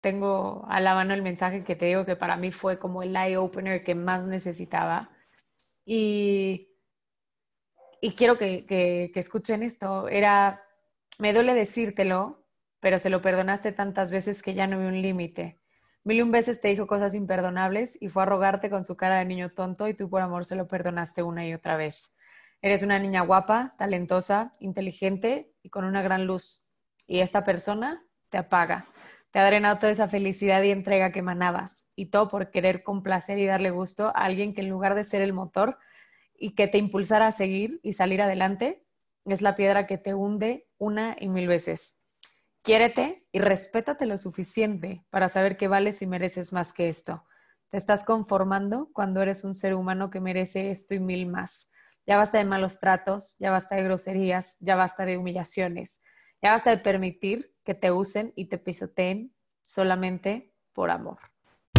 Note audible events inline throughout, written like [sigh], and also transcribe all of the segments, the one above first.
tengo a la mano el mensaje que te digo que para mí fue como el eye opener que más necesitaba. Y, y quiero que, que, que escuchen esto. Era, me duele decírtelo, pero se lo perdonaste tantas veces que ya no vi un límite. Mil y un veces te dijo cosas imperdonables y fue a rogarte con su cara de niño tonto y tú por amor se lo perdonaste una y otra vez. Eres una niña guapa, talentosa, inteligente y con una gran luz. Y esta persona te apaga. Te ha drenado toda esa felicidad y entrega que emanabas. Y todo por querer complacer y darle gusto a alguien que en lugar de ser el motor y que te impulsara a seguir y salir adelante, es la piedra que te hunde una y mil veces. Quiérete y respétate lo suficiente para saber que vales y mereces más que esto. Te estás conformando cuando eres un ser humano que merece esto y mil más. Ya basta de malos tratos, ya basta de groserías, ya basta de humillaciones, ya basta de permitir que te usen y te pisoteen solamente por amor.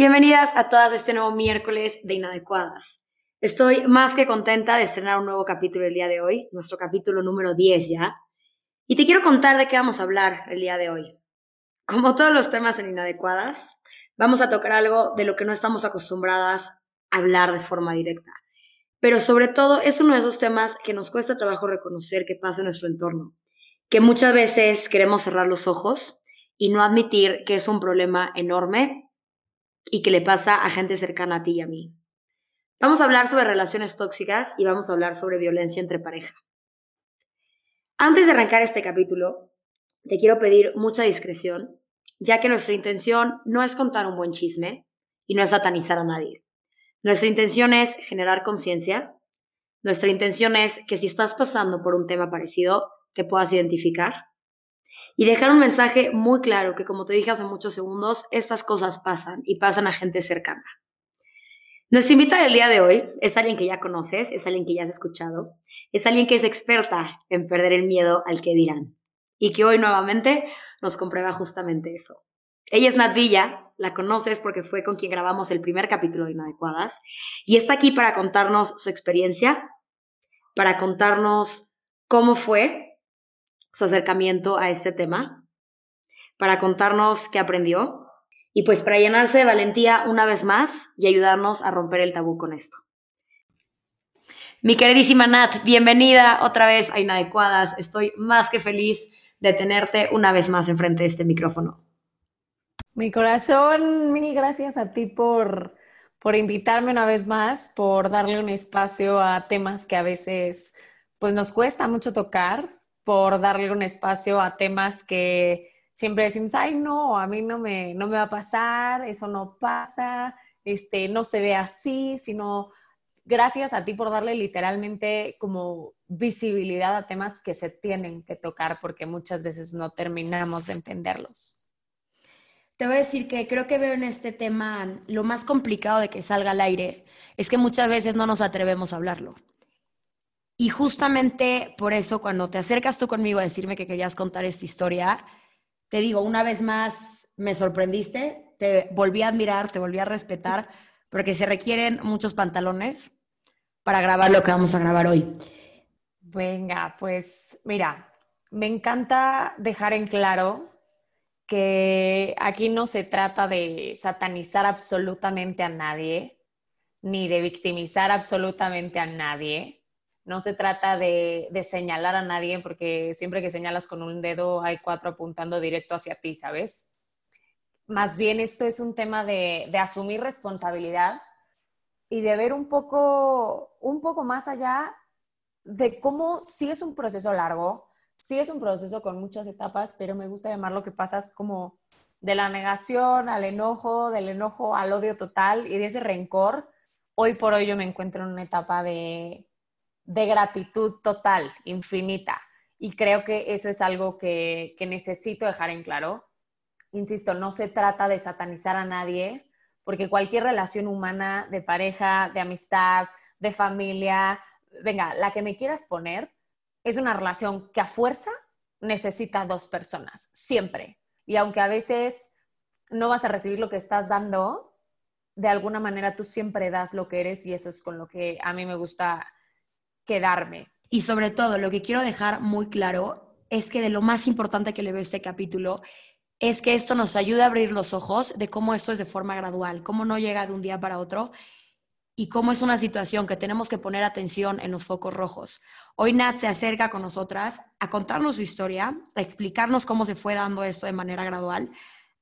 Bienvenidas a todas a este nuevo miércoles de Inadecuadas. Estoy más que contenta de estrenar un nuevo capítulo el día de hoy, nuestro capítulo número 10 ya. Y te quiero contar de qué vamos a hablar el día de hoy. Como todos los temas en Inadecuadas, vamos a tocar algo de lo que no estamos acostumbradas a hablar de forma directa. Pero sobre todo es uno de esos temas que nos cuesta trabajo reconocer que pasa en nuestro entorno, que muchas veces queremos cerrar los ojos y no admitir que es un problema enorme y que le pasa a gente cercana a ti y a mí. Vamos a hablar sobre relaciones tóxicas y vamos a hablar sobre violencia entre pareja. Antes de arrancar este capítulo, te quiero pedir mucha discreción ya que nuestra intención no es contar un buen chisme y no es satanizar a nadie. Nuestra intención es generar conciencia. Nuestra intención es que si estás pasando por un tema parecido, te puedas identificar y dejar un mensaje muy claro que, como te dije hace muchos segundos, estas cosas pasan y pasan a gente cercana. Nuestra invitada del día de hoy es alguien que ya conoces, es alguien que ya has escuchado, es alguien que es experta en perder el miedo al que dirán y que hoy nuevamente nos comprueba justamente eso. Ella es Nat Villa, la conoces porque fue con quien grabamos el primer capítulo de Inadecuadas y está aquí para contarnos su experiencia, para contarnos cómo fue su acercamiento a este tema, para contarnos qué aprendió y pues para llenarse de valentía una vez más y ayudarnos a romper el tabú con esto. Mi queridísima Nat, bienvenida otra vez a Inadecuadas. Estoy más que feliz de tenerte una vez más enfrente de este micrófono. Mi corazón, mil gracias a ti por, por invitarme una vez más, por darle un espacio a temas que a veces pues nos cuesta mucho tocar, por darle un espacio a temas que siempre decimos, ay no, a mí no me, no me va a pasar, eso no pasa, este, no se ve así, sino gracias a ti por darle literalmente como visibilidad a temas que se tienen que tocar porque muchas veces no terminamos de entenderlos. Te voy a decir que creo que veo en este tema lo más complicado de que salga al aire es que muchas veces no nos atrevemos a hablarlo. Y justamente por eso cuando te acercas tú conmigo a decirme que querías contar esta historia, te digo, una vez más me sorprendiste, te volví a admirar, te volví a respetar, porque se requieren muchos pantalones para grabar lo que vamos a grabar hoy. Venga, pues mira, me encanta dejar en claro que aquí no se trata de satanizar absolutamente a nadie, ni de victimizar absolutamente a nadie. No se trata de, señalar a nadie, porque siempre que señalas con un dedo hay cuatro apuntando directo hacia ti, ¿sabes? Más bien esto es un tema de, de asumir responsabilidad y de ver un poco, un poco más allá de cómo sí es un proceso largo, sí es un proceso con muchas etapas, pero me gusta llamarlo que pasas como de la negación al enojo, del enojo al odio total y de ese rencor. Hoy por hoy yo me encuentro en una etapa de, de gratitud total, infinita. Y creo que eso es algo que, que necesito dejar en claro. insisto, no se trata de satanizar a nadie, porque cualquier relación humana de pareja, de amistad, de familia, venga, la que me quieras poner, es una relación que a fuerza necesita dos personas, siempre. Y aunque a veces no vas a recibir lo que estás dando, de alguna manera tú siempre das lo que eres y eso es con lo que a mí me gusta Y sobre todo, lo que quiero dejar muy claro es que de lo más importante que le veo este capítulo es que esto nos ayuda a abrir los ojos de cómo esto es de forma gradual, cómo no llega de un día para otro y cómo es una situación que tenemos que poner atención en los focos rojos. Hoy Nat se acerca con nosotras a contarnos su historia, a explicarnos cómo se fue dando esto de manera gradual,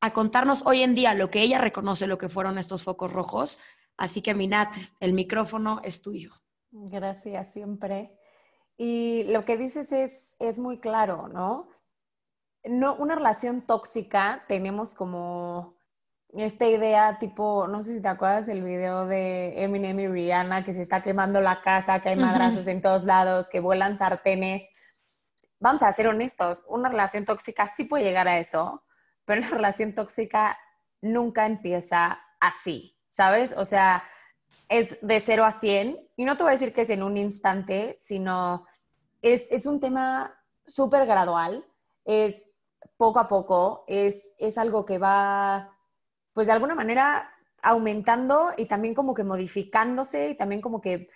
a contarnos hoy en día lo que ella reconoce, lo que fueron estos focos rojos. Así que mi Nat, el micrófono es tuyo. Gracias, siempre. Y lo que dices es, es muy claro, ¿no? no, una relación tóxica tenemos como esta idea tipo, no sé si te acuerdas del video de Eminem y Rihanna, que se está quemando la casa, que hay madrazos en todos lados, que vuelan sartenes. Vamos a ser honestos, una relación tóxica sí puede llegar a eso, pero [laughs] una relación tóxica nunca empieza así, ¿sabes? O sea, es de 0 a 100, y no te voy a decir que es en un instante, sino es, es un tema súper gradual, es poco a poco, es, es algo que va, pues de alguna manera aumentando y también como que modificándose y también como que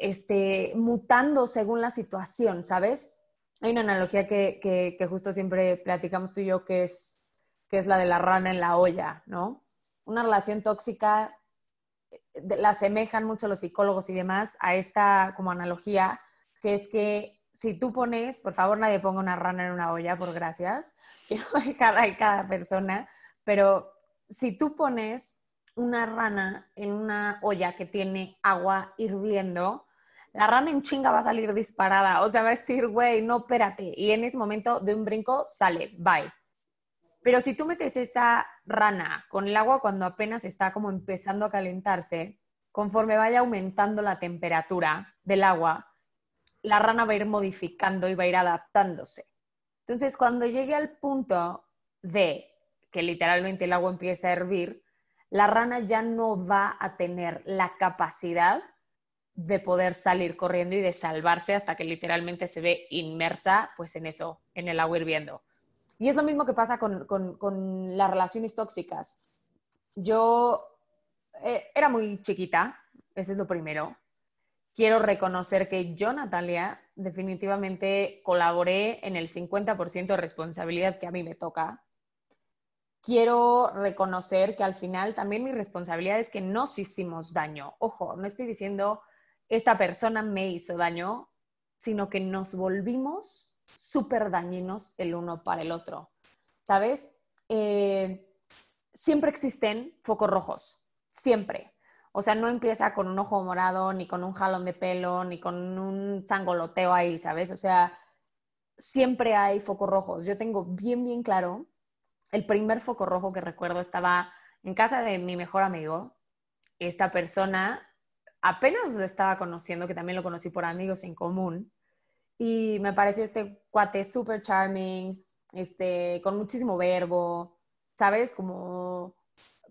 este, mutando según la situación, ¿sabes? Hay una analogía que, que, justo siempre platicamos tú y yo, que es, que es la de la rana en la olla, ¿no? Una relación tóxica la asemejan mucho los psicólogos y demás a esta como analogía, que es que si tú pones, por favor nadie ponga una rana en una olla, por gracias, [laughs] quiero dejar cada persona, pero si tú pones una rana en una olla que tiene agua hirviendo, la rana en chinga va a salir disparada, o sea, va a decir, güey, no, espérate, y en ese momento de un brinco sale, bye. Pero si tú metes esa rana con el agua cuando apenas está como empezando a calentarse, conforme vaya aumentando la temperatura del agua, la rana va a ir modificando y va a ir adaptándose. Entonces, cuando llegue al punto de que literalmente el agua empieza a hervir, la rana ya no va a tener la capacidad de poder salir corriendo y de salvarse hasta que literalmente se ve inmersa pues en eso, en el agua hirviendo. Y es lo mismo que pasa con, con, las relaciones tóxicas. Yo eh, era muy chiquita, eso es lo primero quiero reconocer que yo, Natalia, definitivamente colaboré en el 50% de responsabilidad que a mí me toca. Quiero reconocer que al final también mi responsabilidad es que nos hicimos daño. Ojo, no estoy diciendo esta persona me hizo daño, sino que nos volvimos súper dañinos el uno para el otro. ¿Sabes? Eh, siempre existen focos rojos, siempre. O sea, no empieza con un ojo morado, ni con un jalón de pelo, ni con un sangoloteo ahí, ¿sabes? O sea, siempre hay focos rojos. Yo tengo bien, bien claro, el primer foco rojo que recuerdo estaba en casa de mi mejor amigo. Esta persona apenas lo estaba conociendo, que también lo conocí por amigos en común. Y me pareció este cuate súper charming, este, con muchísimo verbo, ¿sabes? Como,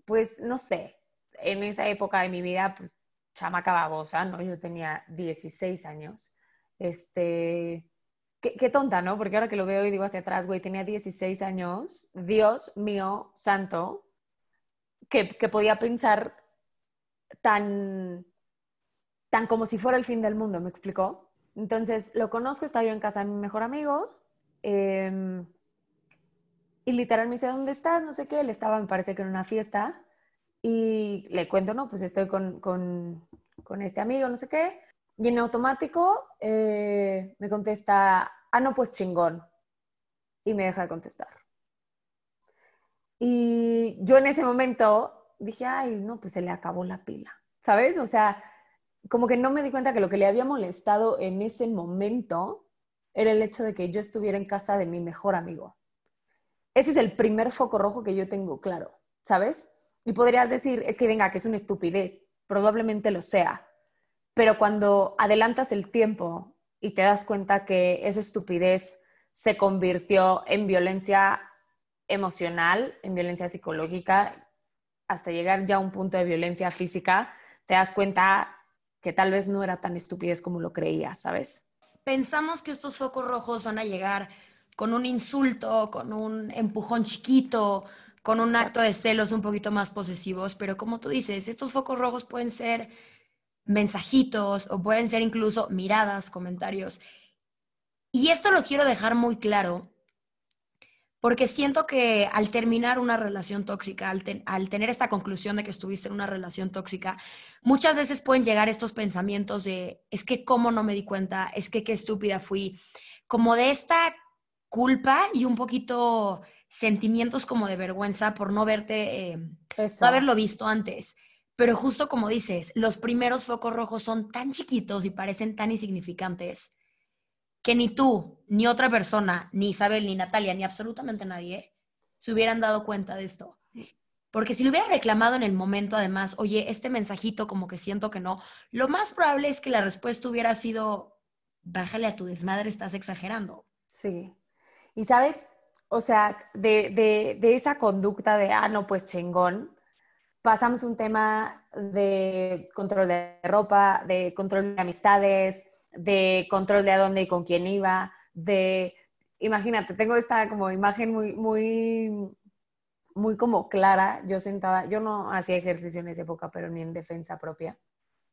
pues, no sé, en esa época de mi vida, pues, chamaca ¿no? Yo tenía 16 años. Este, qué, tonta, ¿no? Porque ahora que lo veo y digo hacia atrás, güey, tenía 16 años, Dios mío, santo, que, que podía pensar tan, tan como si fuera el fin del mundo, ¿me explicó? Entonces, lo conozco, estaba yo en casa de mi mejor amigo, em, y literal me dice, ¿dónde estás? No sé qué, él estaba, me parece que en una fiesta, y le cuento, no, pues estoy con, con, con este amigo, no sé qué, y en automático eh, me contesta, ah, no, pues chingón, y me deja de contestar. Y yo en ese momento dije, ay, no, pues se le acabó la pila, ¿sabes? O sea, como que no me di cuenta que lo que le había molestado en ese momento era el hecho de que yo estuviera en casa de mi mejor amigo. Ese es el primer foco rojo que yo tengo claro, ¿sabes? Y podrías decir, es que venga, que es una estupidez, probablemente lo sea, pero cuando adelantas el tiempo y te das cuenta que esa estupidez se convirtió en violencia emocional, en violencia psicológica, hasta llegar ya a un punto de violencia física, te das cuenta que tal vez no era tan estupidez como lo creías, ¿sabes? Pensamos que estos focos rojos van a llegar con un insulto, con un empujón chiquito, con un acto de celos un poquito más posesivos, pero como tú dices, estos focos rojos pueden ser mensajitos o pueden ser incluso miradas, comentarios. Y esto lo quiero dejar muy claro porque siento que al terminar una relación tóxica, al, tener esta conclusión de que estuviste en una relación tóxica, muchas veces pueden llegar estos pensamientos de, es que cómo no me di cuenta, es que qué estúpida fui, como de esta culpa y un poquito sentimientos como de vergüenza por no verte, eh, no haberlo visto antes. Pero justo como dices, los primeros focos rojos son tan chiquitos y parecen tan insignificantes que ni tú, ni otra persona, ni Isabel, ni Natalia, ni absolutamente nadie se hubieran dado cuenta de esto. Porque si lo hubiera reclamado en el momento, además, oye, este mensajito como que siento que no, lo más probable es que la respuesta hubiera sido, bájale a tu desmadre, estás exagerando. Sí. Y sabes, o sea, de, de esa conducta de, ah, no, pues chingón, pasamos un tema de control de ropa, de control de amistades, de control de a dónde y con quién iba, de, imagínate, tengo esta como imagen muy, muy, muy como clara, yo sentada, yo no hacía ejercicio en esa época, pero ni en defensa propia.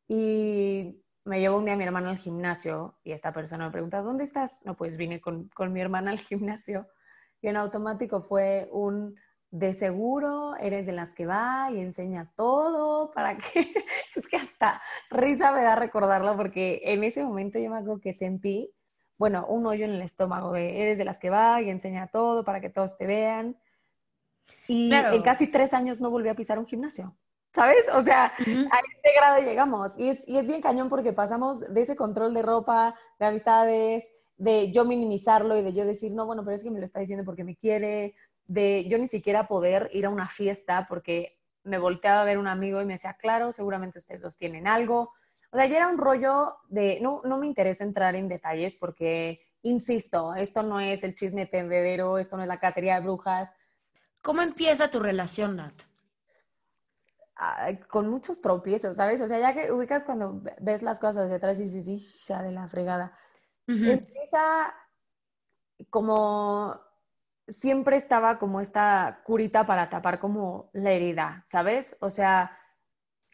Y me llevó un día mi hermana al gimnasio y esta persona me pregunta, ¿dónde estás? No, pues vine con, con mi hermana al gimnasio y en automático fue un de seguro eres de las que va y enseña todo para [laughs] que, es que hasta risa me da recordarlo porque en ese momento yo me acuerdo que sentí, bueno, un hoyo en el estómago de eres de las que va y enseña todo para que todos te vean. Y en casi tres años no volví a pisar un gimnasio. ¿Sabes? O sea, a ese grado llegamos. Y es, y es bien cañón porque pasamos de ese control de ropa, de amistades, de yo minimizarlo y de yo decir, no, bueno, pero es que me lo está diciendo porque me quiere, de yo ni siquiera poder ir a una fiesta porque me volteaba a ver un amigo y me decía, claro, seguramente ustedes dos tienen algo. O sea, ya era un rollo de, no, no me interesa entrar en detalles porque, insisto, esto no es el chisme tendedero, esto no es la cacería de brujas. ¿Cómo empieza tu relación, Nat? con muchos tropiezos, ¿sabes? O sea, ya que ubicas cuando ves las cosas hacia atrás y dices, ya de la fregada. Empieza como siempre estaba como esta curita para tapar como la herida, ¿sabes? O sea,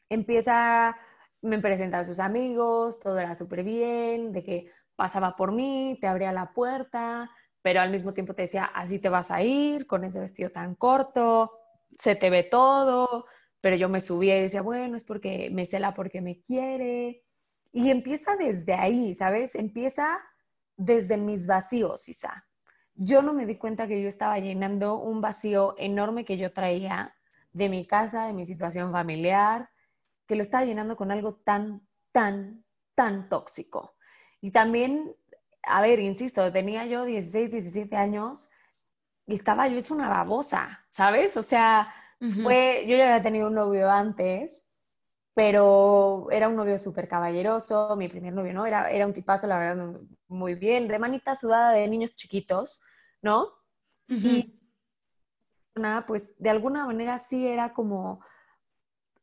empieza, me presenta a sus amigos, todo era súper bien, de que pasaba por mí, te abría la puerta, pero al mismo tiempo te decía, así te vas a ir, con ese vestido tan corto, se te ve todo, pero yo me subía y decía, bueno, es porque me cela porque me quiere. Y empieza desde ahí, ¿sabes? Empieza desde mis vacíos, Isa yo no me di cuenta que yo estaba llenando un vacío enorme que yo traía de mi casa, de mi situación familiar, que lo estaba llenando con algo tan, tan, tan tóxico. Y también, a ver, insisto, tenía yo 16, 17 años y estaba yo hecho una babosa, ¿sabes? O sea, fue, yo ya había tenido un novio antes, pero era un novio súper caballeroso, mi primer novio, ¿no? Era, era un tipazo, la verdad, muy bien, de manita sudada de niños chiquitos, ¿no? Y nada, pues de alguna manera sí era como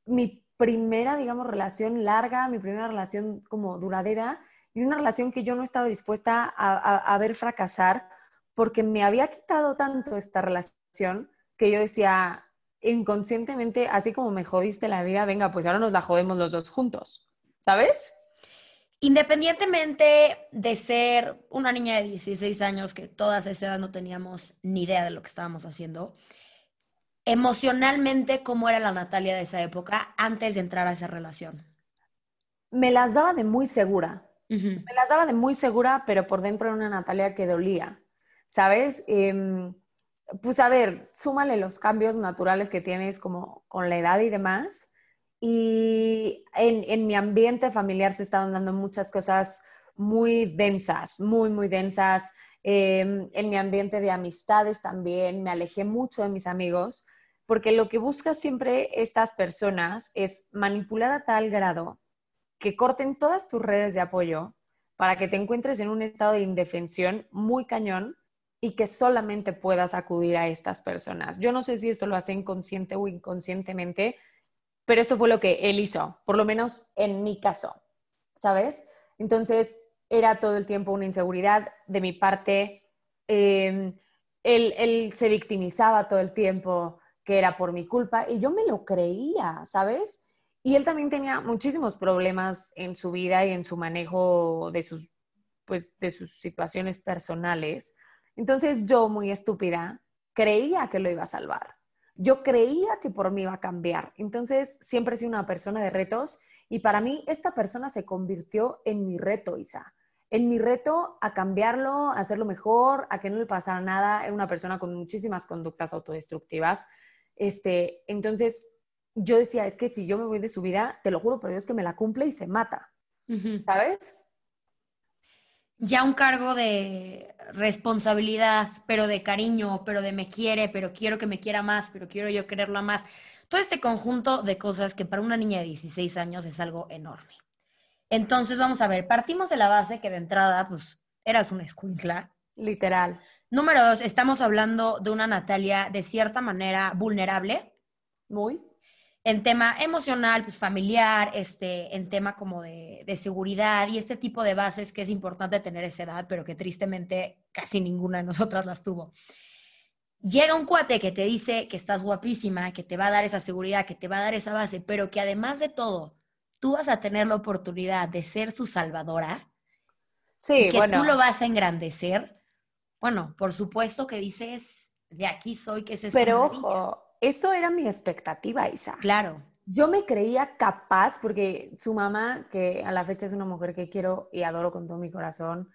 mi primera, digamos, relación larga, mi primera relación como duradera y una relación que yo no estaba dispuesta a, ver fracasar porque me había quitado tanto esta relación que yo decía inconscientemente, así como me jodiste la vida, venga, pues ahora nos la jodemos los dos juntos, ¿sabes? Independientemente de ser una niña de 16 años, que todas esa edad no teníamos ni idea de lo que estábamos haciendo, emocionalmente, ¿cómo era la Natalia de esa época antes de entrar a esa relación? Me las daba de muy segura. Me las daba de muy segura, pero por dentro era una Natalia que dolía, ¿sabes? Em, pues a ver, súmale los cambios naturales que tienes como con la edad y demás y en, mi ambiente familiar se estaban dando muchas cosas muy densas, muy, muy densas. Em, en mi ambiente de amistades también me alejé mucho de mis amigos, porque lo que buscan siempre estas personas es manipular a tal grado que corten todas tus redes de apoyo para que te encuentres en un estado de indefensión muy cañón y que solamente puedas acudir a estas personas. Yo no sé si esto lo hace inconsciente o inconscientemente, pero esto fue lo que él hizo, por lo menos en mi caso, ¿sabes? Entonces, era todo el tiempo una inseguridad de mi parte. Em, él, él se victimizaba todo el tiempo que era por mi culpa y yo me lo creía, ¿sabes? Y él también tenía muchísimos problemas en su vida y en su manejo de sus, pues, de sus situaciones personales. Entonces yo, muy estúpida, creía que lo iba a salvar. Yo creía que por mí iba a cambiar. Entonces siempre he sido una persona de retos y para mí esta persona se convirtió en mi reto, Isa. En mi reto a cambiarlo, a hacerlo mejor, a que no le pasara nada. Era una persona con muchísimas conductas autodestructivas. Este, entonces yo decía, es que si yo me voy de su vida, te lo juro por Dios que me la cumple y se mata. ¿Sabes? Ya un cargo de responsabilidad, pero de cariño, pero de me quiere, pero quiero que me quiera más, pero quiero yo quererlo más. Todo este conjunto de cosas que para una niña de 16 años es algo enorme. Entonces, vamos a ver, partimos de la base que de entrada, pues, eras una escuincla. Literal. Número dos, estamos hablando de una Natalia de cierta manera vulnerable. Muy en tema emocional, pues familiar, este, en tema como de, de, seguridad y este tipo de bases que es importante tener esa edad, pero que tristemente casi ninguna de nosotras las tuvo. Llega un cuate que te dice que estás guapísima, que te va a dar esa seguridad, que te va a dar esa base, pero que además de todo, tú vas a tener la oportunidad de ser su salvadora. Sí, que tú lo vas a engrandecer. Bueno, por supuesto que dices, de aquí soy, que es esta Pero ojo, eso era mi expectativa, Isa. Claro. Yo me creía capaz, porque su mamá, que a la fecha es una mujer que quiero y adoro con todo mi corazón,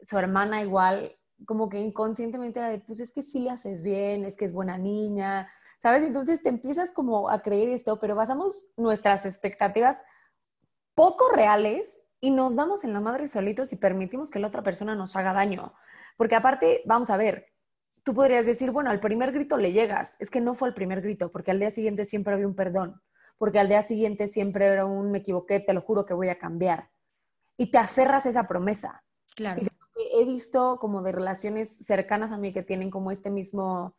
su hermana igual, como que inconscientemente era de, pues es que sí le haces bien, es que es buena niña, ¿sabes? Entonces te empiezas como a creer esto, pero basamos nuestras expectativas poco reales y nos damos en la madre solitos y permitimos que la otra persona nos haga daño. Porque aparte, vamos a ver, tú podrías decir, bueno, al primer grito le llegas. Es que no fue el primer grito, porque al día siguiente siempre había un perdón, porque al día siguiente siempre era un me equivoqué, te lo juro que voy a cambiar. Y te aferras a esa promesa. Claro. he visto como de relaciones cercanas a mí que tienen como este mismo,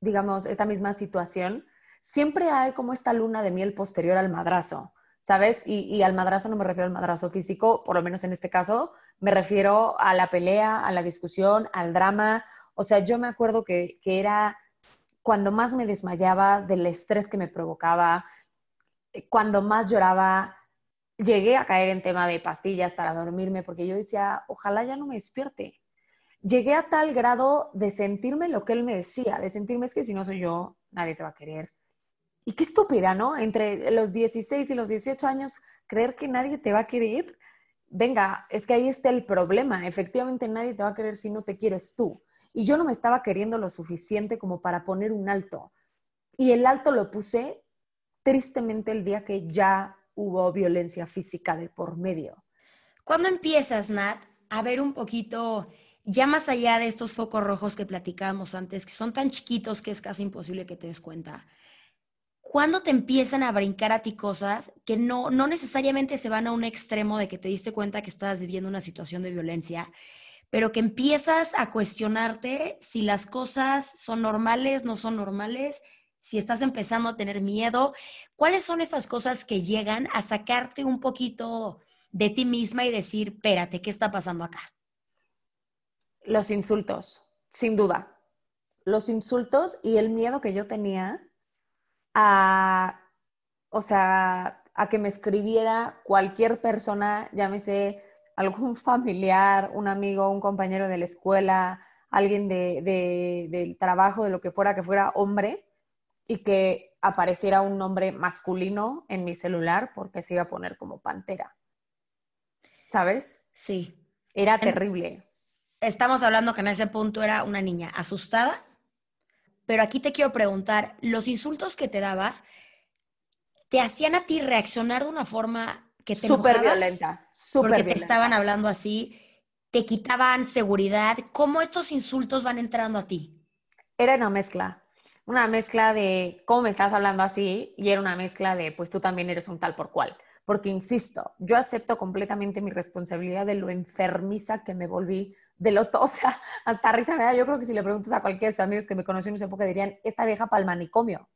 digamos, esta misma situación, siempre hay como esta luna de miel posterior al madrazo, ¿sabes? Y, y, al madrazo no me refiero al madrazo físico, por lo menos en este caso, me refiero a la pelea, a la discusión, al drama, o sea, yo me acuerdo que, era cuando más me desmayaba del estrés que me provocaba, eh, cuando más lloraba, llegué a caer en tema de pastillas para dormirme porque yo decía, ojalá ya no me despierte. Llegué a tal grado de sentirme lo que él me decía, de sentirme es que si no soy yo, nadie te va a querer. Y qué estúpida, ¿no? Entre los 16 y los 18 años, creer que nadie te va a querer. Venga, es que ahí está el problema. Efectivamente, nadie te va a querer si no te quieres tú y yo no me estaba queriendo lo suficiente como para poner un alto. Y el alto lo puse tristemente el día que ya hubo violencia física de por medio. ¿Cuándo empiezas, Nat, a ver un poquito, ya más allá de estos focos rojos que platicábamos antes, que son tan chiquitos que es casi imposible que te des cuenta? ¿Cuándo te empiezan a brincar a ti cosas que no, no necesariamente se van a un extremo de que te diste cuenta que estabas viviendo una situación de violencia, pero que empiezas a cuestionarte si las cosas son normales, no son normales, si estás empezando a tener miedo. ¿Cuáles son esas cosas que llegan a sacarte un poquito de ti misma y decir, espérate, ¿qué está pasando acá? Los insultos, sin duda. Los insultos y el miedo que yo tenía a, o sea, a que me escribiera cualquier persona, llámese algún familiar, un amigo, un compañero de la escuela, alguien de, del trabajo, de lo que fuera, que fuera hombre, y que apareciera un nombre masculino en mi celular porque se iba a poner como pantera. ¿Sabes? Sí. Era terrible. Estamos hablando que en ese punto era una niña asustada, pero aquí te quiero preguntar, ¿los insultos que te daba te hacían a ti reaccionar de una forma que te súper violenta, súper porque te estaban hablando así, te quitaban seguridad. ¿Cómo estos insultos van entrando a ti? Era una mezcla, una mezcla de cómo me estás hablando así y era una mezcla de pues tú también eres un tal por cual. Porque insisto, yo acepto completamente mi responsabilidad de lo enfermiza que me volví de lo, [laughs] o sea, hasta risa me da. Yo creo que si le preguntas a cualquiera de sus amigos que me conocieron en esa época dirían, esta vieja para el manicomio.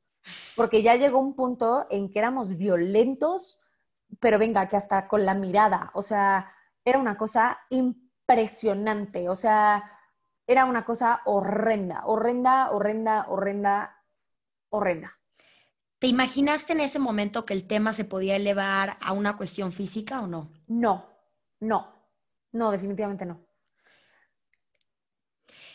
Porque ya llegó un punto en que éramos violentos, pero venga, que hasta con la mirada, o sea, era una cosa impresionante, o sea, era una cosa horrenda, horrenda, horrenda, horrenda, horrenda. ¿Te imaginaste en ese momento que el tema se podía elevar a una cuestión física o no? No, no, no, definitivamente no.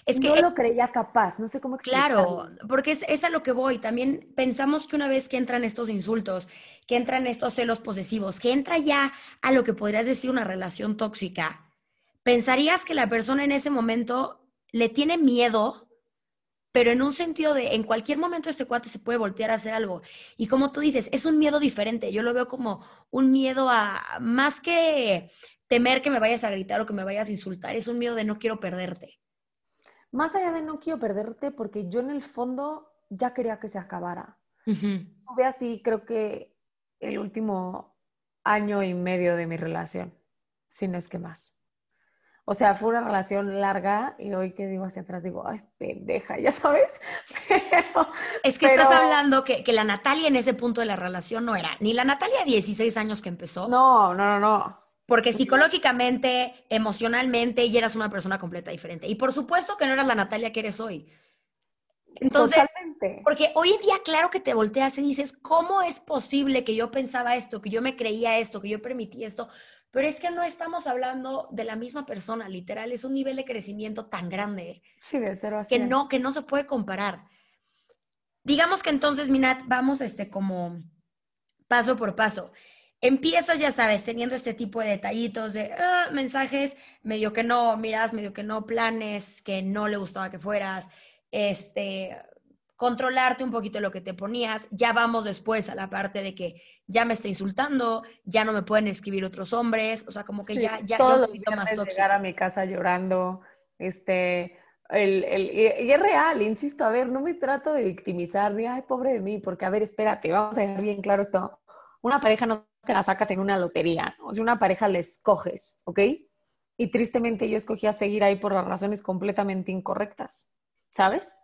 Es que no lo creía capaz, no sé cómo explicarlo. Claro, porque es, es, a lo que voy. También pensamos que una vez que entran estos insultos, que entran estos celos posesivos, que entra ya a lo que podrías decir una relación tóxica, pensarías que la persona en ese momento le tiene miedo, pero en un sentido de en cualquier momento este cuate se puede voltear a hacer algo. Y como tú dices, es un miedo diferente. Yo lo veo como un miedo a más que temer que me vayas a gritar o que me vayas a insultar, es un miedo de no quiero perderte más allá de no quiero perderte, porque yo en el fondo ya quería que se acabara. Tuve así, creo que el último año y medio de mi relación, si no es que más. O sea, fue una relación larga y hoy que digo hacia atrás digo, ay, pendeja, ya sabes. [laughs] es que estás hablando que, que, la Natalia en ese punto de la relación no era ni la Natalia de 16 años que empezó. No, no, no, no. Porque psicológicamente, emocionalmente, ella eras una persona completa diferente. Y por supuesto que no eras la Natalia que eres hoy. Entonces, porque hoy en día, claro que te volteas y dices, ¿cómo es posible que yo pensaba esto, que yo me creía esto, que yo permití esto? Pero es que no estamos hablando de la misma persona, literal, es un nivel de crecimiento tan grande. Sí, de cero a Que no, que no se puede comparar. Digamos que entonces, Minat, vamos este como paso por paso empiezas, ya sabes, teniendo este tipo de detallitos de ah, mensajes, medio que no miras, medio que no planes, que no le gustaba que fueras, este, controlarte un poquito lo que te ponías. Ya vamos después a la parte de que ya me está insultando, ya no me pueden escribir otros hombres, o sea, como que ya, ya, un poquito más tóxico. llegar a mi casa llorando, este, el, el, y es real, insisto, a ver, no me trato de victimizar, ni, ay, pobre de mí, porque, a ver, espérate, vamos a dejar bien claro esto. Una pareja no te la sacas en una lotería, o sea, una pareja la escoges, ¿ok? Y tristemente yo escogí a seguir ahí por las razones completamente incorrectas, ¿sabes?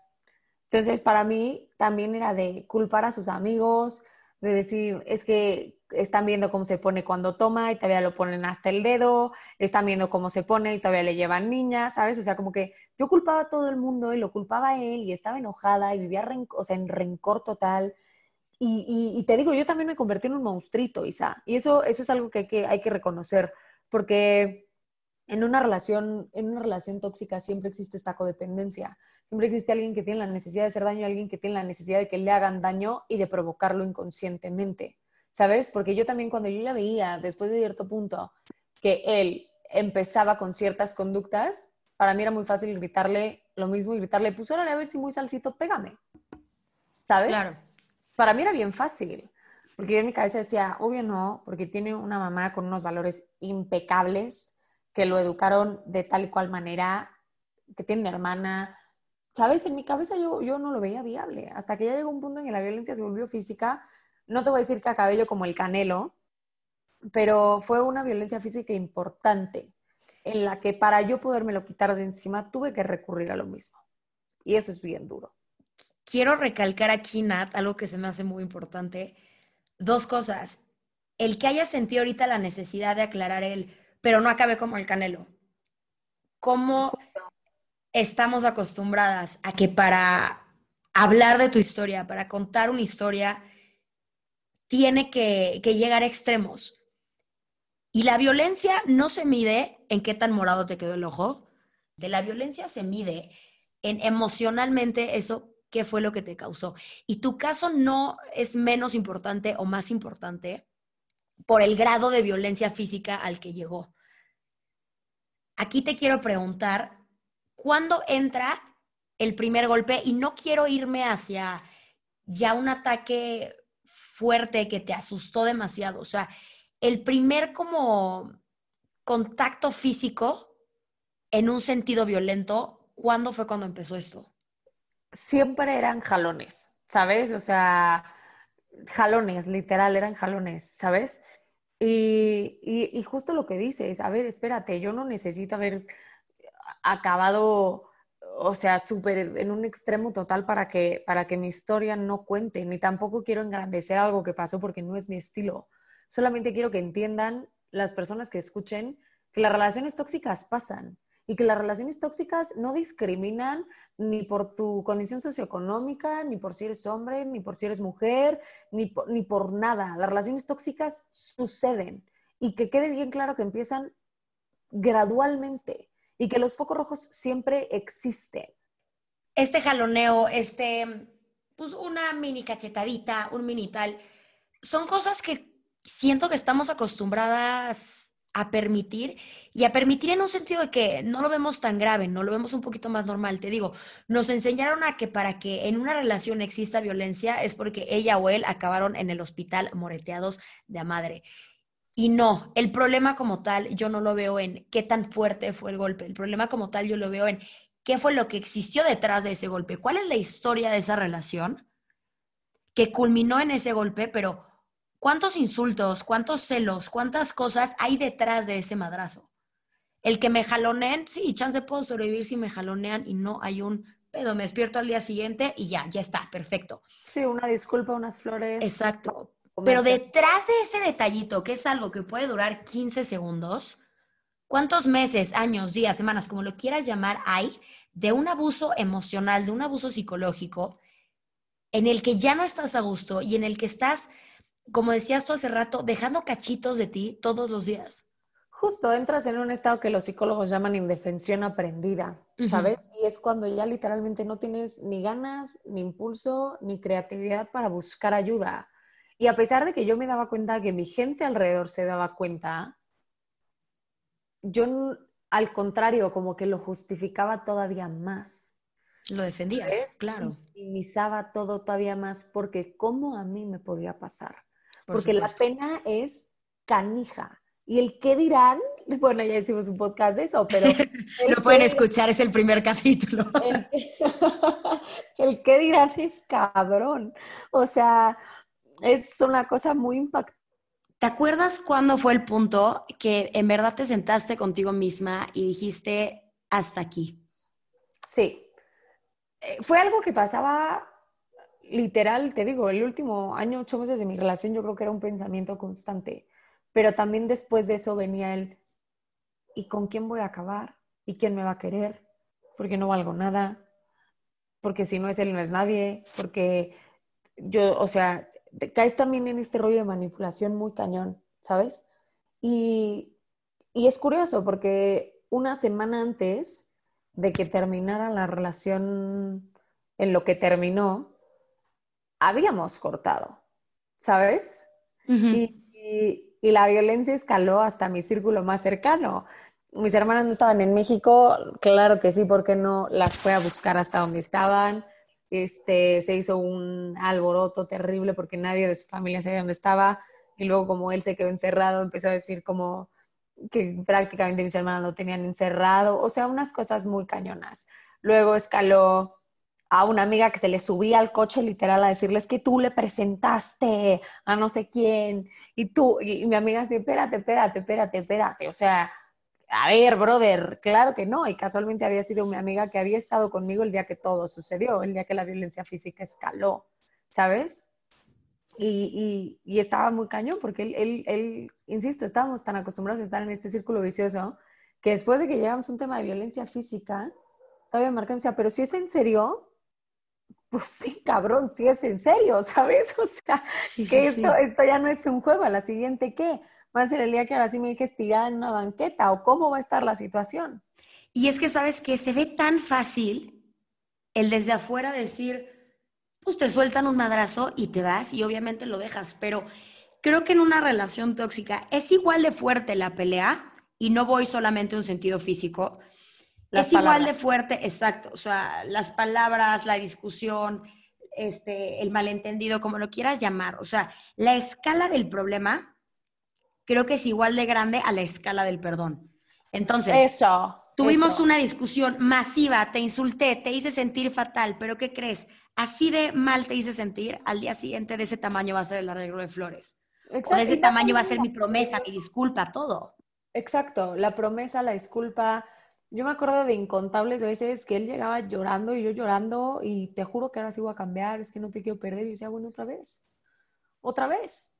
Entonces, para mí también era de culpar a sus amigos, de decir, es que están viendo cómo se pone cuando toma y todavía lo ponen hasta el dedo, están viendo cómo se pone y todavía le llevan niñas, ¿sabes? O sea, como que yo culpaba a todo el mundo y lo culpaba él y estaba enojada y vivía o sea, en rencor total y, te digo, yo también me convertí en un monstruito, Isa. Y eso, eso es algo que hay, que hay que reconocer, porque en una relación, en una relación tóxica siempre existe esta codependencia. Siempre existe alguien que tiene la necesidad de hacer daño, alguien que tiene la necesidad de que le hagan daño y de provocarlo inconscientemente. ¿Sabes? Porque yo también cuando yo ya veía, después de cierto punto, que él empezaba con ciertas conductas, para mí era muy fácil gritarle lo mismo y gritarle, pues órale a ver si muy salsito, pégame. ¿Sabes? Claro para mí era bien fácil, porque yo en mi cabeza decía, obvio no, porque tiene una mamá con unos valores impecables, que lo educaron de tal y cual manera, que tiene una hermana. ¿Sabes? En mi cabeza yo, yo no lo veía viable, hasta que ya llegó un punto en que la violencia se volvió física. No te voy a decir que a cabello como el canelo, pero fue una violencia física importante, en la que para yo podérmelo quitar de encima tuve que recurrir a lo mismo. Y eso es bien duro quiero recalcar aquí, Nat, algo que se me hace muy importante. Dos cosas. El que haya sentido ahorita la necesidad de aclarar el, pero no acabe como el canelo. ¿Cómo estamos acostumbradas a que para hablar de tu historia, para contar una historia, tiene que, que llegar a extremos? Y la violencia no se mide en qué tan morado te quedó el ojo. De la violencia se mide en emocionalmente eso qué fue lo que te causó. Y tu caso no es menos importante o más importante por el grado de violencia física al que llegó. Aquí te quiero preguntar, ¿cuándo entra el primer golpe? Y no quiero irme hacia ya un ataque fuerte que te asustó demasiado. O sea, el primer como contacto físico en un sentido violento, ¿cuándo fue cuando empezó esto? Siempre eran jalones, ¿sabes? O sea, jalones, literal, eran jalones, ¿sabes? Y, y, justo lo que dices, a ver, espérate, yo no necesito, a ver, acabado, o sea, súper en un extremo total para que, para que mi historia no cuente, ni tampoco quiero engrandecer algo que pasó porque no es mi estilo. Solamente quiero que entiendan las personas que escuchen que las relaciones tóxicas pasan y que las relaciones tóxicas no discriminan ni por tu condición socioeconómica, ni por si eres hombre, ni por si eres mujer, ni por, ni por nada. Las relaciones tóxicas suceden y que quede bien claro que empiezan gradualmente y que los focos rojos siempre existen. Este jaloneo, este, pues una mini cachetadita, un mini tal, son cosas que siento que estamos acostumbradas a permitir y a permitir en un sentido de que no lo vemos tan grave, no lo vemos un poquito más normal. Te digo, nos enseñaron a que para que en una relación exista violencia es porque ella o él acabaron en el hospital moreteados de a madre. Y no, el problema como tal yo no lo veo en qué tan fuerte fue el golpe, el problema como tal yo lo veo en qué fue lo que existió detrás de ese golpe, cuál es la historia de esa relación que culminó en ese golpe, pero ¿Cuántos insultos, cuántos celos, cuántas cosas hay detrás de ese madrazo? El que me jaloneen, sí, chance puedo sobrevivir si me jalonean y no hay un pedo. Me despierto al día siguiente y ya, ya está, perfecto. Sí, una disculpa, unas flores. Exacto. Pero detrás de ese detallito, que es algo que puede durar 15 segundos, ¿cuántos meses, años, días, semanas, como lo quieras llamar, hay de un abuso emocional, de un abuso psicológico, en el que ya no estás a gusto y en el que estás como decías tú hace rato, dejando cachitos de ti todos los días. Justo, entras en un estado que los psicólogos llaman indefensión aprendida, ¿sabes? Y es cuando ya literalmente no tienes ni ganas, ni impulso, ni creatividad para buscar ayuda. Y a pesar de que yo me daba cuenta que mi gente alrededor se daba cuenta, yo al contrario, como que lo justificaba todavía más. Lo defendías, claro. Minimizaba todo todavía más porque cómo a mí me podía pasar porque la pena es canija. Y el qué dirán, [laughs] bueno, ya hicimos un podcast de eso, pero... [laughs] Lo pueden escuchar, es el primer capítulo. [laughs] El, el qué dirán es cabrón. O sea, es una cosa muy impactante. ¿Te acuerdas cuándo fue el punto que en verdad te sentaste contigo misma y dijiste hasta aquí? Sí. Eh, fue algo que pasaba literal, te digo, el último año, ocho meses de mi relación, yo creo que era un pensamiento constante. Pero también después de eso venía el, ¿y con quién voy a acabar? ¿Y quién me va a querer? Porque no valgo nada. Porque si no es él, no es nadie. Porque yo, o sea, caes también en este rollo de manipulación muy cañón, ¿sabes? Y, y es curioso porque una semana antes de que terminara la relación en lo que terminó, habíamos cortado, ¿sabes? y, la violencia escaló hasta mi círculo más cercano. Mis hermanas no estaban en México, claro que sí, ¿por qué no? Las fue a buscar hasta donde estaban. Este, se hizo un alboroto terrible porque nadie de su familia sabía dónde estaba. Y luego como él se quedó encerrado, empezó a decir como que prácticamente mis hermanas lo tenían encerrado. O sea, unas cosas muy cañonas. Luego escaló a una amiga que se le subía al coche literal a decirles que tú le presentaste a no sé quién y tú, y, mi amiga dice, espérate, espérate, espérate, espérate, o sea, a ver, brother, claro que no, y casualmente había sido mi amiga que había estado conmigo el día que todo sucedió, el día que la violencia física escaló, ¿sabes? Y, y, estaba muy cañón porque él, él, él, insisto, estábamos tan acostumbrados a estar en este círculo vicioso que después de que llegamos a un tema de violencia física, todavía marca me decía, pero si es en serio, pues sí, cabrón, sí es en serio, [laughs] ¿sabes? O sea, que esto, esto ya no es un juego, a la siguiente, ¿qué? Va a ser el día que ahora sí me dejes tirada en una banqueta o cómo va a estar la situación. Y es que, ¿sabes que Se ve tan fácil el desde afuera decir, pues te sueltan un madrazo y te vas y obviamente lo dejas, pero creo que en una relación tóxica es igual de fuerte la pelea y no voy solamente en un sentido físico, es igual de fuerte, exacto. O sea, las palabras, la discusión, este, el malentendido, como lo quieras llamar. O sea, la escala del problema creo que es igual de grande a la escala del perdón. Entonces, eso, tuvimos una discusión masiva, te insulté, te hice sentir fatal, pero ¿qué crees? Así de mal te hice sentir, al día siguiente de ese tamaño va a ser el arreglo de flores. O de ese tamaño va a ser mi promesa, mi disculpa, todo. Exacto, la promesa, la disculpa, Yo me acuerdo de incontables veces que él llegaba llorando y yo llorando y te juro que ahora sí voy a cambiar, es que no te quiero perder. Y yo decía, bueno, otra vez, otra vez.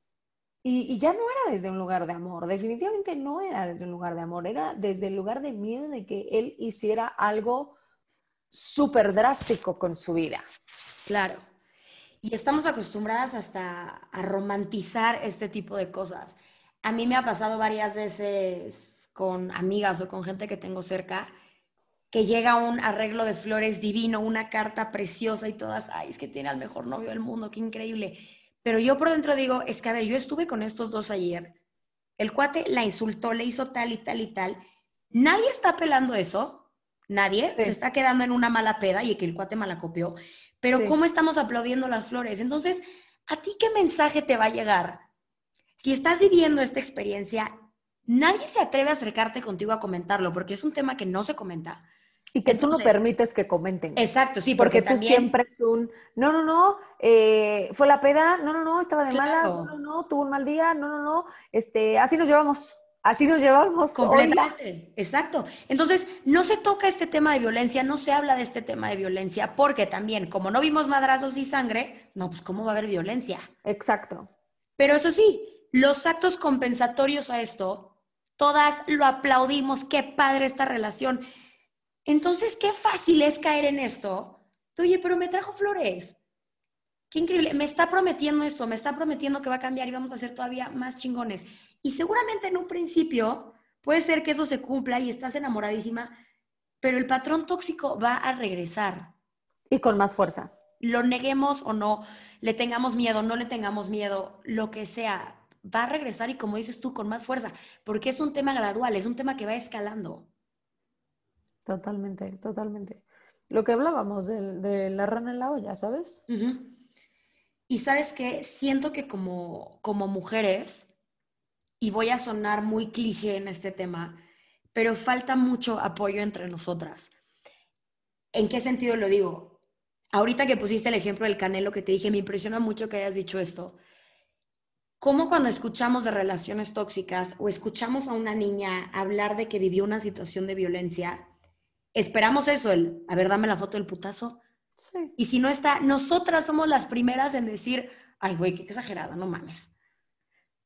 Y, ya no era desde un lugar de amor, definitivamente no era desde un lugar de amor, era desde el lugar de miedo de que él hiciera algo súper drástico con su vida. Claro. Y estamos acostumbradas hasta a romantizar este tipo de cosas. A mí me ha pasado varias veces con amigas o con gente que tengo cerca que llega un arreglo de flores divino, una carta preciosa y todas, ay, es que tiene al mejor novio del mundo, qué increíble. Pero yo por dentro digo, es que a ver, yo estuve con estos dos ayer, el cuate la insultó, le hizo tal y tal y tal. Nadie está apelando eso, nadie, se está quedando en una mala peda y que el cuate malacopió. Pero ¿cómo estamos aplaudiendo las flores? Entonces, ¿a ti qué mensaje te va a llegar? Si estás viviendo esta experiencia, nadie se atreve a acercarte contigo a comentarlo, porque es un tema que no se comenta. Y que tú no permites que comenten. Exacto, sí, porque, tú siempre es un, no, no, no, eh, fue la peda, no, no, no, estaba de mala, no, no, no, tuvo un mal día, no, no, no, este, así nos llevamos, así nos llevamos. Completamente, exacto. Entonces, no se toca este tema de violencia, no se habla de este tema de violencia, porque también, como no vimos madrazos y sangre, no, pues, ¿cómo va a haber violencia? Exacto. Pero eso sí, los actos compensatorios a esto, todas lo aplaudimos, qué padre esta relación entonces, qué fácil es caer en esto. Oye, pero me trajo flores. Qué increíble. Me está prometiendo esto, me está prometiendo que va a cambiar y vamos a ser todavía más chingones. Y seguramente en un principio puede ser que eso se cumpla y estás enamoradísima, pero el patrón tóxico va a regresar. Y con más fuerza. Lo neguemos o no, le tengamos miedo, no le tengamos miedo, lo que sea, va a regresar y como dices tú, con más fuerza, porque es un tema gradual, es un tema que va escalando. Totalmente, totalmente. Lo que hablábamos de, la rana en la olla, ¿sabes? Y sabes que siento que como, como mujeres, y voy a sonar muy cliché en este tema, pero falta mucho apoyo entre nosotras. ¿En qué sentido lo digo? Ahorita que pusiste el ejemplo del canelo que te dije, me impresiona mucho que hayas dicho esto. ¿Cómo cuando escuchamos de relaciones tóxicas o escuchamos a una niña hablar de que vivió una situación de violencia, esperamos eso, el, a ver, dame la foto del putazo. Sí. Y si no está, nosotras somos las primeras en decir, ay, güey, qué exagerada, no mames.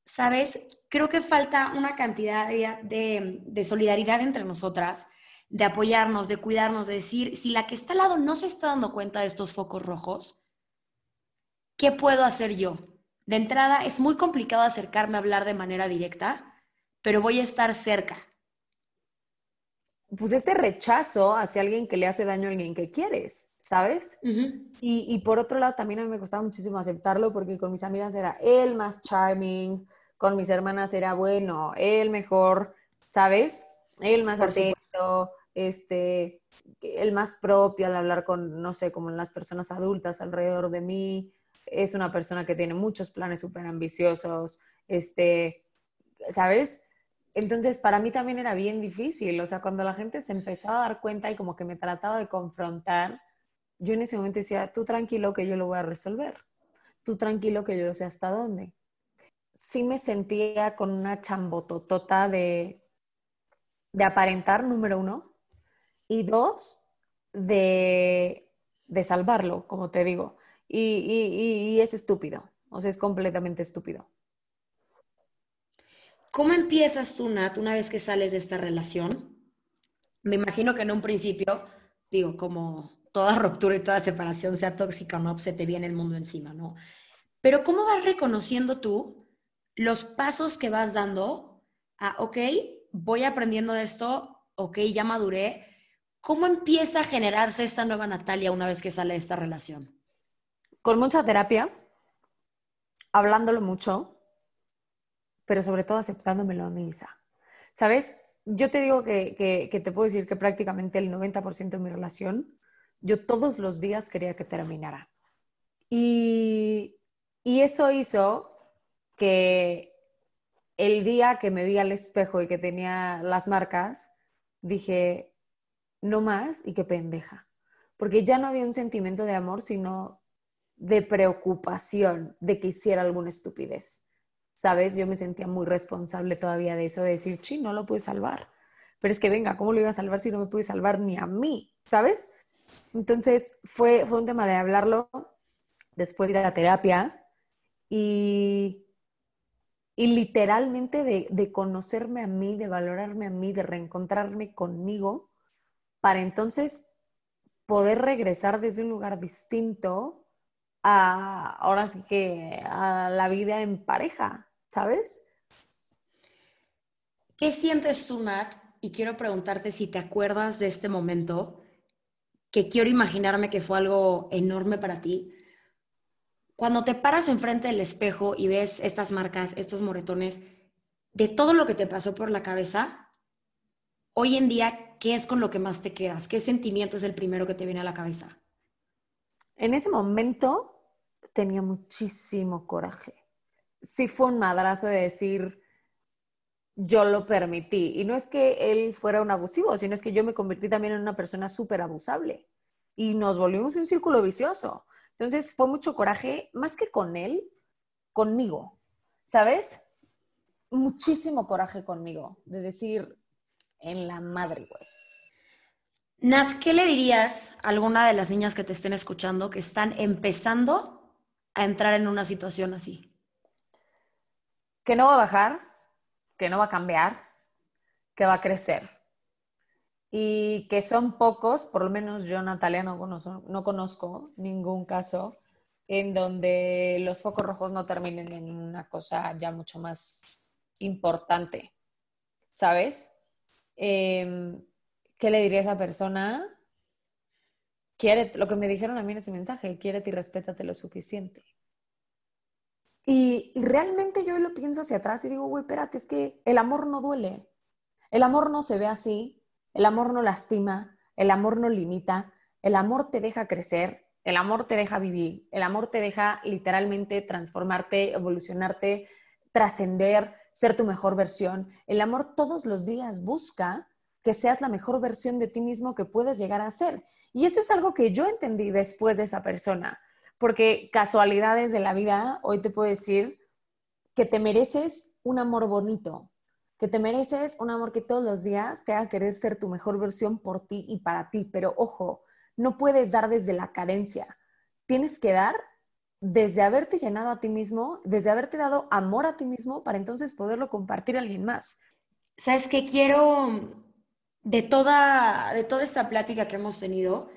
¿Sabes? Creo que falta una cantidad de, de, solidaridad entre nosotras, de apoyarnos, de cuidarnos, de decir, si la que está al lado no se está dando cuenta de estos focos rojos, ¿qué puedo hacer yo? De entrada, es muy complicado acercarme a hablar de manera directa, pero voy a estar cerca pues este rechazo hacia alguien que le hace daño a alguien que quieres, ¿sabes? y, por otro lado, también a mí me costaba muchísimo aceptarlo porque con mis amigas era el más charming, con mis hermanas era bueno, el mejor, ¿sabes? El más atento, este, el más propio al hablar con, no sé, como las personas adultas alrededor de mí. Es una persona que tiene muchos planes súper ambiciosos, este, ¿sabes? Entonces, para mí también era bien difícil, o sea, cuando la gente se empezaba a dar cuenta y como que me trataba de confrontar, yo en ese momento decía, tú tranquilo que yo lo voy a resolver, tú tranquilo que yo sé hasta dónde. Sí me sentía con una chambototota de, de aparentar, número uno, y dos, de, de salvarlo, como te digo. Y, es estúpido, o sea, es completamente estúpido. ¿Cómo empiezas tú, Nat, una vez que sales de esta relación? Me imagino que en un principio, digo, como toda [laughs] ruptura y toda separación, sea tóxica o no, se te viene el mundo encima, ¿no? Pero ¿cómo vas reconociendo tú los pasos que vas dando a, ok, voy aprendiendo de esto, ok, ya maduré? ¿Cómo empieza a generarse esta nueva Natalia una vez que sale de esta relación? Con mucha terapia, hablándolo mucho, pero sobre todo aceptándomelo a mí, ¿Sabes? Yo te digo que, te puedo decir que prácticamente el 90% de mi relación, yo todos los días quería que terminara. Y, y eso hizo que el día que me vi al espejo y que tenía las marcas, dije, no más y qué pendeja. Porque ya no había un sentimiento de amor, sino de preocupación de que hiciera alguna estupidez. ¿sabes? Yo me sentía muy responsable todavía de eso, de decir, sí, no lo pude salvar. pero es que venga, ¿cómo lo iba a salvar si no me pude salvar ni a mí? ¿Sabes? Entonces fue, fue un tema de hablarlo después de la terapia y, y literalmente de, de conocerme a mí, de valorarme a mí, de reencontrarme conmigo, para entonces poder regresar desde un lugar distinto a, ahora sí que a la vida en pareja, ¿sabes? ¿Qué sientes tú, Nat? Y quiero preguntarte si te acuerdas de este momento, que quiero imaginarme que fue algo enorme para ti. Cuando te paras enfrente del espejo y ves estas marcas, estos moretones, de todo lo que te pasó por la cabeza, hoy en día, ¿qué es con lo que más te quedas? ¿Qué sentimiento es el primero que te viene a la cabeza? En ese momento tenía muchísimo coraje. Sí fue un madrazo de decir, yo lo permití. Y no es que él fuera un abusivo, sino es que yo me convertí también en una persona súper abusable. Y nos volvimos un círculo vicioso. Entonces fue mucho coraje, más que con él, conmigo. ¿Sabes? Muchísimo coraje conmigo, de decir, en la madre, güey. Nat, ¿qué le dirías a alguna de las niñas que te estén escuchando que están empezando a entrar en una situación así? Que no va a bajar, que no va a cambiar, que va a crecer. Y que son pocos, por lo menos yo, Natalia, no conozco, no conozco ningún caso en donde los focos rojos no terminen en una cosa ya mucho más importante, ¿sabes? Em, ¿Qué le diría a esa persona? Quiere, lo que me dijeron a mí en ese mensaje, quiérete y respétate lo suficiente. Y, realmente yo lo pienso hacia atrás y digo, güey, espérate, es que el amor no duele. El amor no se ve así, el amor no lastima, el amor no limita, el amor te deja crecer, el amor te deja vivir, el amor te deja literalmente transformarte, evolucionarte, trascender, ser tu mejor versión. El amor todos los días busca que seas la mejor versión de ti mismo que puedes llegar a ser. Y eso es algo que yo entendí después de esa persona porque casualidades de la vida, hoy te puedo decir que te mereces un amor bonito, que te mereces un amor que todos los días te haga querer ser tu mejor versión por ti y para ti. Pero ojo, no puedes dar desde la carencia. Tienes que dar desde haberte llenado a ti mismo, desde haberte dado amor a ti mismo para entonces poderlo compartir a alguien más. Sabes que quiero de toda de toda esta plática que hemos tenido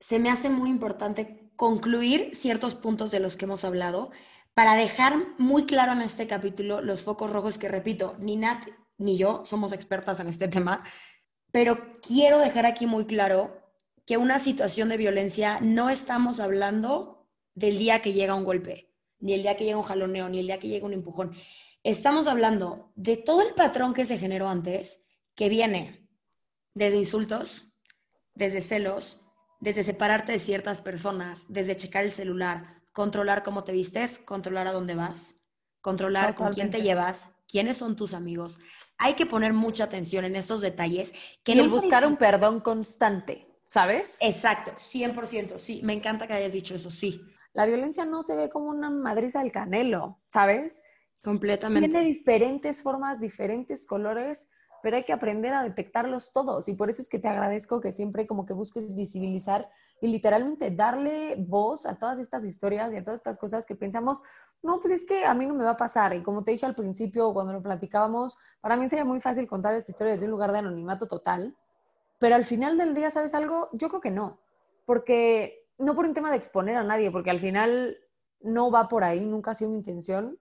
se me hace muy importante concluir ciertos puntos de los que hemos hablado para dejar muy claro en este capítulo los focos rojos que, repito, ni Nat ni yo somos expertas en este tema, pero quiero dejar aquí muy claro que una situación de violencia no estamos hablando del día que llega un golpe, ni el día que llega un jaloneo, ni el día que llega un empujón. Estamos hablando de todo el patrón que se generó antes, que viene desde insultos, desde celos, desde separarte de ciertas personas, desde checar el celular, controlar cómo te vistes, controlar a dónde vas, controlar con quién te llevas, quiénes son tus amigos. Hay que poner mucha atención en estos detalles. Que y el buscar un perdón constante, ¿sabes? Exacto, 100%, sí, me encanta que hayas dicho eso, sí. La violencia no se ve como una madriza del canelo, ¿sabes? Completamente. Tiene diferentes formas, diferentes colores, pero hay que aprender a detectarlos todos y por eso es que te agradezco que siempre como que busques visibilizar y literalmente darle voz a todas estas historias y a todas estas cosas que pensamos, no, pues es que a mí no me va a pasar. Y como te dije al principio cuando lo platicábamos, para mí sería muy fácil contar esta historia desde un lugar de anonimato total, pero al final del día, ¿sabes algo? Yo creo que no, porque no por un tema de exponer a nadie, porque al final no va por ahí, nunca ha sido mi intención,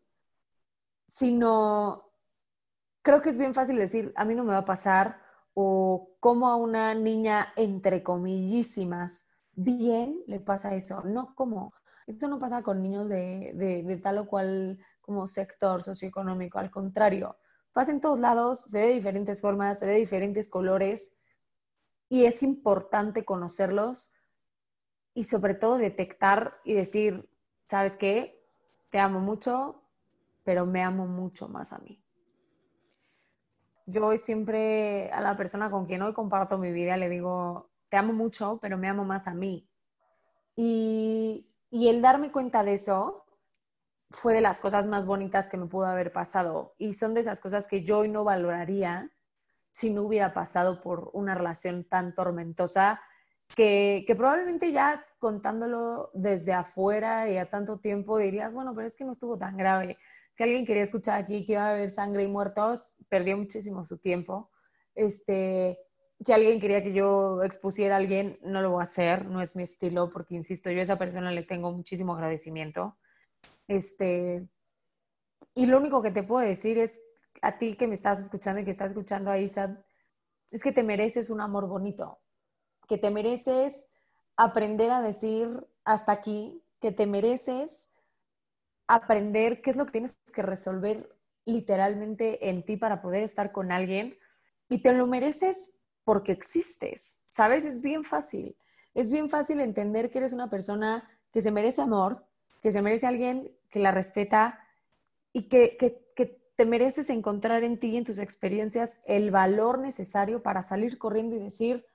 sino creo que es bien fácil decir, a mí no me va a pasar, o como a una niña, entre comillísimas, bien le pasa eso. No como, esto no pasa con niños de, de, tal o cual como sector socioeconómico, al contrario, pasa en todos lados, se ve de diferentes formas, se ve de diferentes colores y es importante conocerlos y sobre todo detectar y decir, ¿sabes qué? Te amo mucho, pero me amo mucho más a mí yo siempre a la persona con quien hoy comparto mi vida le digo, te amo mucho, pero me amo más a mí. Y, y el darme cuenta de eso fue de las cosas más bonitas que me pudo haber pasado. Y son de esas cosas que yo hoy no valoraría si no hubiera pasado por una relación tan tormentosa que, que, probablemente ya contándolo desde afuera y a tanto tiempo dirías, bueno, pero es que no estuvo tan grave. Si alguien quería escuchar aquí que iba a haber sangre y muertos, perdió muchísimo su tiempo. Este, si alguien quería que yo expusiera a alguien, no lo voy a hacer, no es mi estilo, porque insisto, yo a esa persona le tengo muchísimo agradecimiento. Este, y lo único que te puedo decir es a ti que me estás escuchando y que estás escuchando a Isa, es que te mereces un amor bonito, que te mereces aprender a decir hasta aquí, que te mereces aprender qué es lo que tienes que resolver literalmente en ti para poder estar con alguien y te lo mereces porque existes, ¿sabes? Es bien fácil. Es bien fácil entender que eres una persona que se merece amor, que se merece alguien que la respeta y que, que, que te mereces encontrar en ti y en tus experiencias el valor necesario para salir corriendo y decir,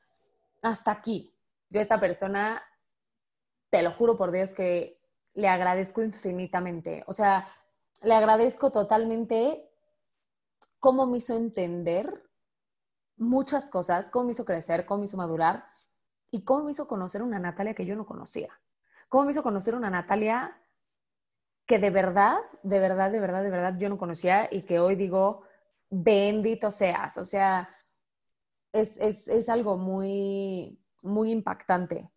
hasta aquí. Yo a esta persona, te lo juro por Dios que le agradezco infinitamente. O sea, le agradezco totalmente cómo me hizo entender muchas cosas, cómo me hizo crecer, cómo me hizo madurar y cómo me hizo conocer una Natalia que yo no conocía. Cómo me hizo conocer una Natalia que de verdad, de verdad, de verdad, de verdad yo no conocía y que hoy digo, bendito seas. O sea, es, es, es algo muy, muy impactante.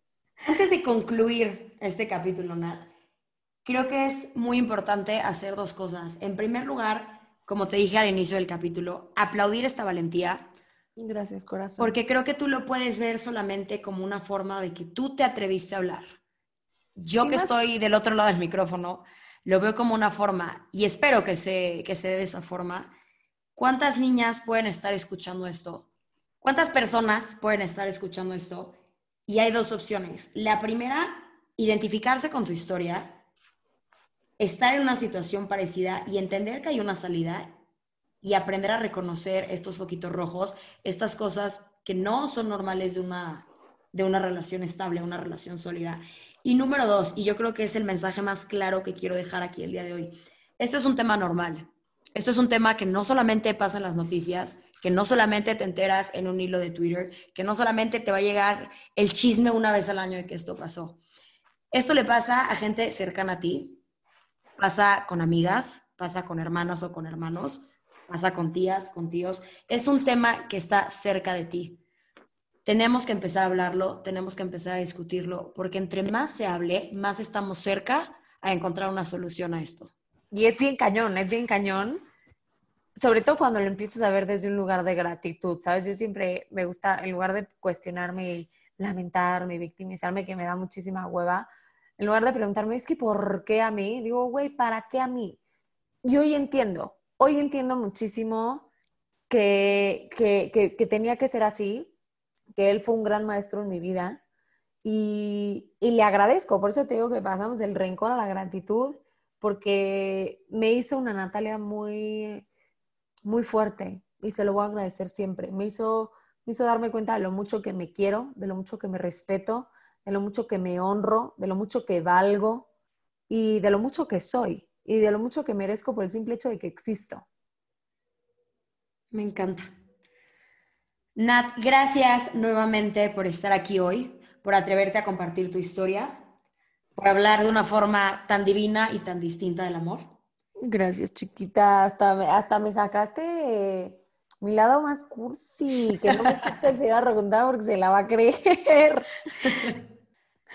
Antes de concluir este capítulo, Nat, creo que es muy importante hacer dos cosas. En primer lugar, como te dije al inicio del capítulo, aplaudir esta valentía. Gracias, corazón. Porque creo que tú lo puedes ver solamente como una forma de que tú te atreviste a hablar. Yo que estoy del otro lado del micrófono, lo veo como una forma, y espero que se, que se dé de esa forma. ¿Cuántas niñas pueden estar escuchando esto? ¿Cuántas personas pueden estar escuchando esto? Y hay dos opciones. La primera, identificarse con tu historia estar en una situación parecida y entender que hay una salida y aprender a reconocer estos foquitos rojos, estas cosas que no son normales de una, de una relación estable, una relación sólida. Y número dos, y yo creo que es el mensaje más claro que quiero dejar aquí el día de hoy, esto es un tema normal. Esto es un tema que no solamente pasa en las noticias, que no solamente te enteras en un hilo de Twitter, que no solamente te va a llegar el chisme una vez al año de que esto pasó. Esto le pasa a gente cercana a ti, pasa con amigas, pasa con hermanas o con hermanos, pasa con tías, con tíos. Es un tema que está cerca de ti. Tenemos que empezar a hablarlo, tenemos que empezar a discutirlo, porque entre más se hable, más estamos cerca a encontrar una solución a esto. Y es bien cañón, es bien cañón, sobre todo cuando lo empiezas a ver desde un lugar de gratitud, ¿sabes? Yo siempre me gusta, en lugar de cuestionarme y lamentarme y victimizarme, que me da muchísima hueva, en lugar de preguntarme, es que ¿por qué a mí? Digo, güey, ¿para qué a mí? Y hoy entiendo, hoy entiendo muchísimo que, que, tenía que ser así, que él fue un gran maestro en mi vida y, y, le agradezco, por eso te digo que pasamos del rencor a la gratitud, porque me hizo una Natalia muy, muy fuerte y se lo voy a agradecer siempre. Me hizo, me hizo darme cuenta de lo mucho que me quiero, de lo mucho que me respeto, de lo mucho que me honro, de lo mucho que valgo y de lo mucho que soy y de lo mucho que merezco por el simple hecho de que existo. Me encanta. Nat, gracias nuevamente por estar aquí hoy, por atreverte a compartir tu historia, por hablar de una forma tan divina y tan distinta del amor. Gracias, chiquita. Hasta me, hasta me sacaste mi lado más cursi, que no me escucha el señor preguntar porque se la va a creer. [laughs]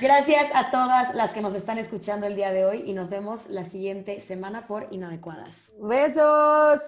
Gracias a todas las que nos están escuchando el día de hoy y nos vemos la siguiente semana por Inadecuadas. Besos.